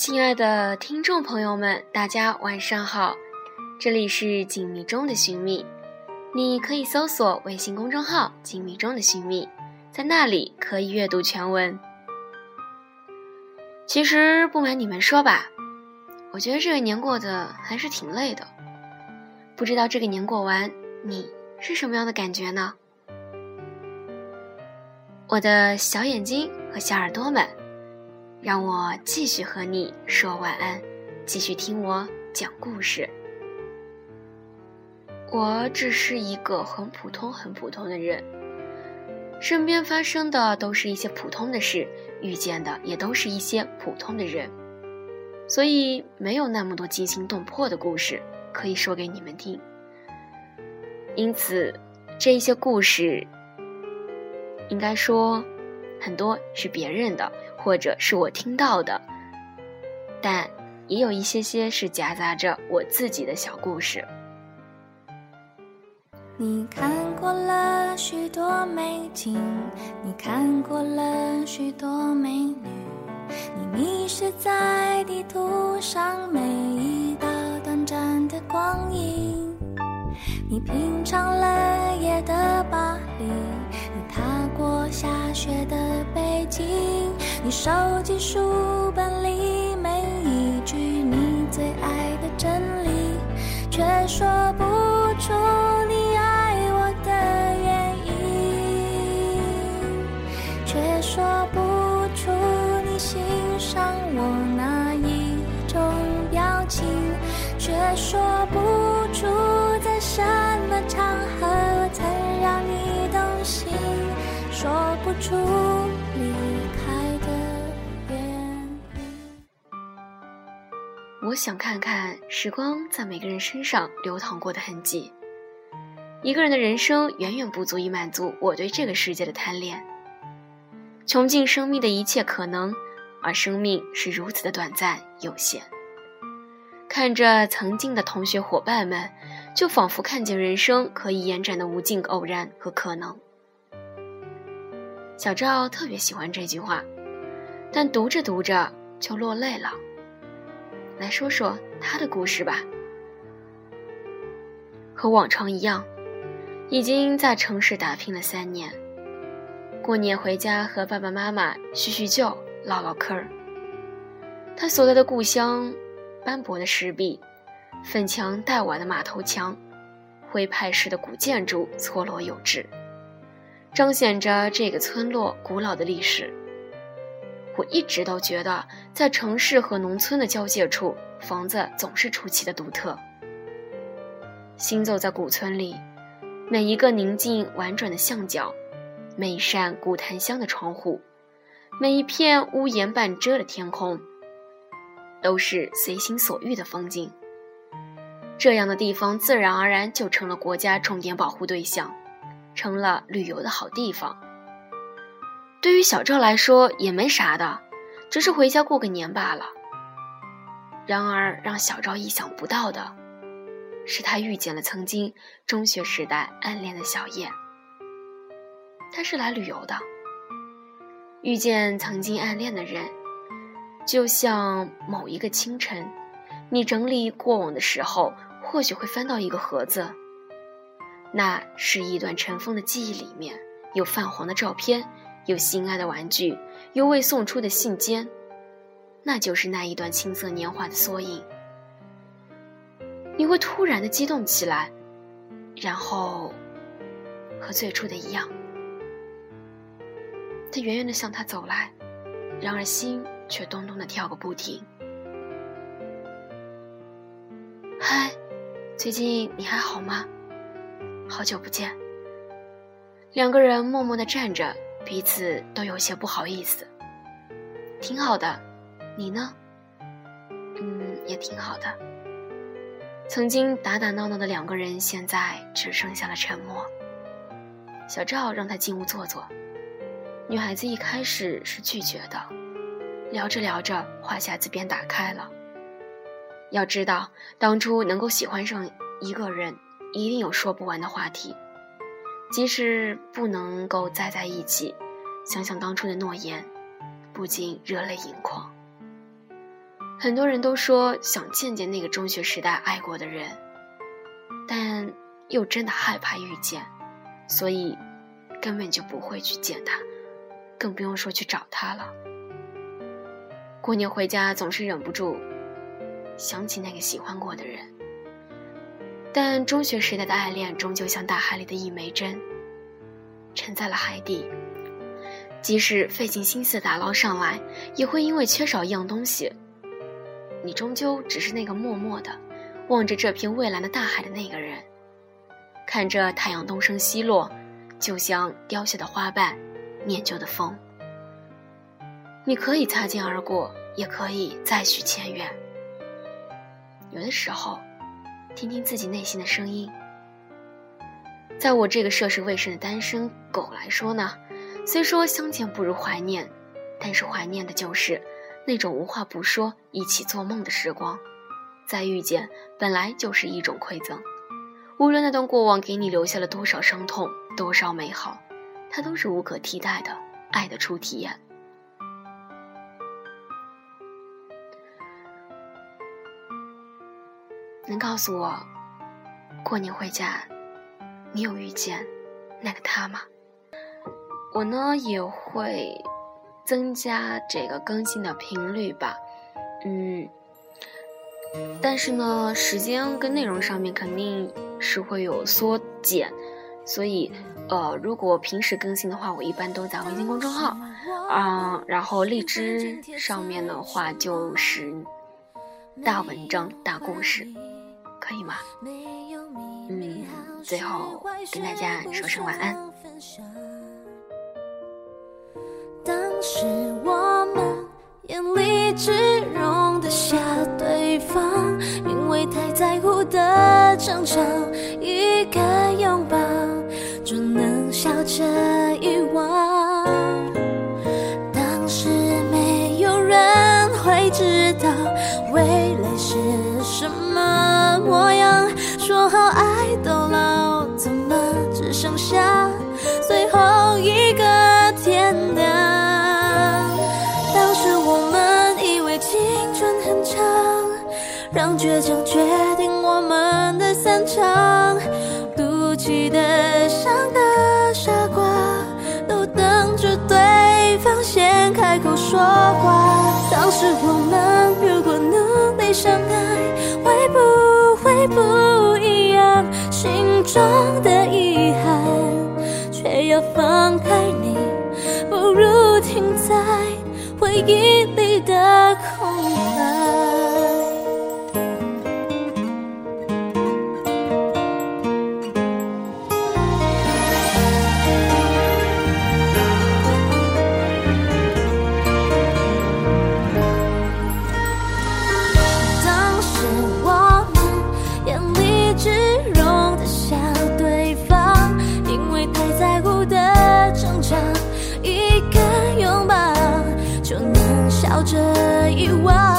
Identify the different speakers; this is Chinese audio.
Speaker 1: 亲爱的听众朋友们，大家晚上好，这里是锦觅中的寻觅，你可以搜索微信公众号“锦觅中的寻觅”，在那里可以阅读全文。其实不瞒你们说吧，我觉得这个年过得还是挺累的。不知道这个年过完，你是什么样的感觉呢？我的小眼睛和小耳朵们。让我继续和你说晚安，继续听我讲故事。我只是一个很普通、很普通的人，身边发生的都是一些普通的事，遇见的也都是一些普通的人，所以没有那么多惊心动魄的故事可以说给你们听。因此，这一些故事，应该说，很多是别人的。或者是我听到的，但也有一些些是夹杂着我自己的小故事。
Speaker 2: 你看过了许多美景，你看过了许多美女，你迷失在地图上每一道短暂的光影，你品尝了夜的巴黎，踏过下雪的北京。你收集书本里每一句你最爱的真理，却说不出你爱我的原因，却说不出你欣赏我哪一种表情，却说不出在什么场
Speaker 1: 我想看看时光在每个人身上流淌过的痕迹。一个人的人生远远不足以满足我对这个世界的贪恋。穷尽生命的一切可能，而生命是如此的短暂有限。看着曾经的同学伙伴们，就仿佛看见人生可以延展的无尽偶然和可能。小赵特别喜欢这句话，但读着读着就落泪了。来说说他的故事吧。和往常一样，已经在城市打拼了三年。过年回家和爸爸妈妈叙叙旧、唠唠嗑儿。他所在的故乡，斑驳的石壁、粉墙黛瓦的马头墙、徽派式的古建筑错落有致，彰显着这个村落古老的历史。我一直都觉得，在城市和农村的交界处，房子总是出奇的独特。行走在古村里，每一个宁静婉转的巷角，每一扇古檀香的窗户，每一片屋檐半遮的天空，都是随心所欲的风景。这样的地方，自然而然就成了国家重点保护对象，成了旅游的好地方。对于小赵来说也没啥的，只是回家过个年罢了。然而让小赵意想不到的，是他遇见了曾经中学时代暗恋的小叶。他是来旅游的，遇见曾经暗恋的人，就像某一个清晨，你整理过往的时候，或许会翻到一个盒子，那是一段尘封的记忆，里面有泛黄的照片。有心爱的玩具，有未送出的信笺，那就是那一段青涩年华的缩影。你会突然的激动起来，然后和最初的一样。他远远的向他走来，然而心却咚咚的跳个不停。嗨，最近你还好吗？好久不见。两个人默默的站着。彼此都有些不好意思。挺好的，你呢？嗯，也挺好的。曾经打打闹闹的两个人，现在只剩下了沉默。小赵让他进屋坐坐，女孩子一开始是拒绝的。聊着聊着，话匣子便打开了。要知道，当初能够喜欢上一个人，一定有说不完的话题。即使不能够再在一起，想想当初的诺言，不禁热泪盈眶。很多人都说想见见那个中学时代爱过的人，但又真的害怕遇见，所以根本就不会去见他，更不用说去找他了。过年回家总是忍不住想起那个喜欢过的人，但中学时代的爱恋终究像大海里的一枚针，沉在了海底。即使费尽心思打捞上来，也会因为缺少一样东西。你终究只是那个默默的望着这片蔚蓝的大海的那个人，看着太阳东升西落，就像凋谢的花瓣，念旧的风。你可以擦肩而过，也可以再续前缘。有的时候，听听自己内心的声音。在我这个涉世未深的单身狗来说呢？虽说相见不如怀念，但是怀念的就是那种无话不说、一起做梦的时光。再遇见，本来就是一种馈赠。无论那段过往给你留下了多少伤痛、多少美好，它都是无可替代的爱的初体验。能告诉我，过年回家，你有遇见那个他吗？我呢也会增加这个更新的频率吧，嗯，但是呢，时间跟内容上面肯定是会有缩减，所以，呃，如果平时更新的话，我一般都在微信公众号，啊，然后荔枝上面的话就是大文章、大故事，可以吗？嗯，最后跟大家说声晚安。
Speaker 2: 是我们眼里只容得下对方，因为太在乎的争吵，一个拥抱就能笑着遗忘。到老，怎么只剩下最后一个天亮？当时我们以为青春很长让倔强决定我们的散场，赌气的像个傻瓜，都等着对方先开口说话。当时我们如果努力相爱，会不一样？心中的遗憾，却要放开你，不如停在回忆里的空白。潇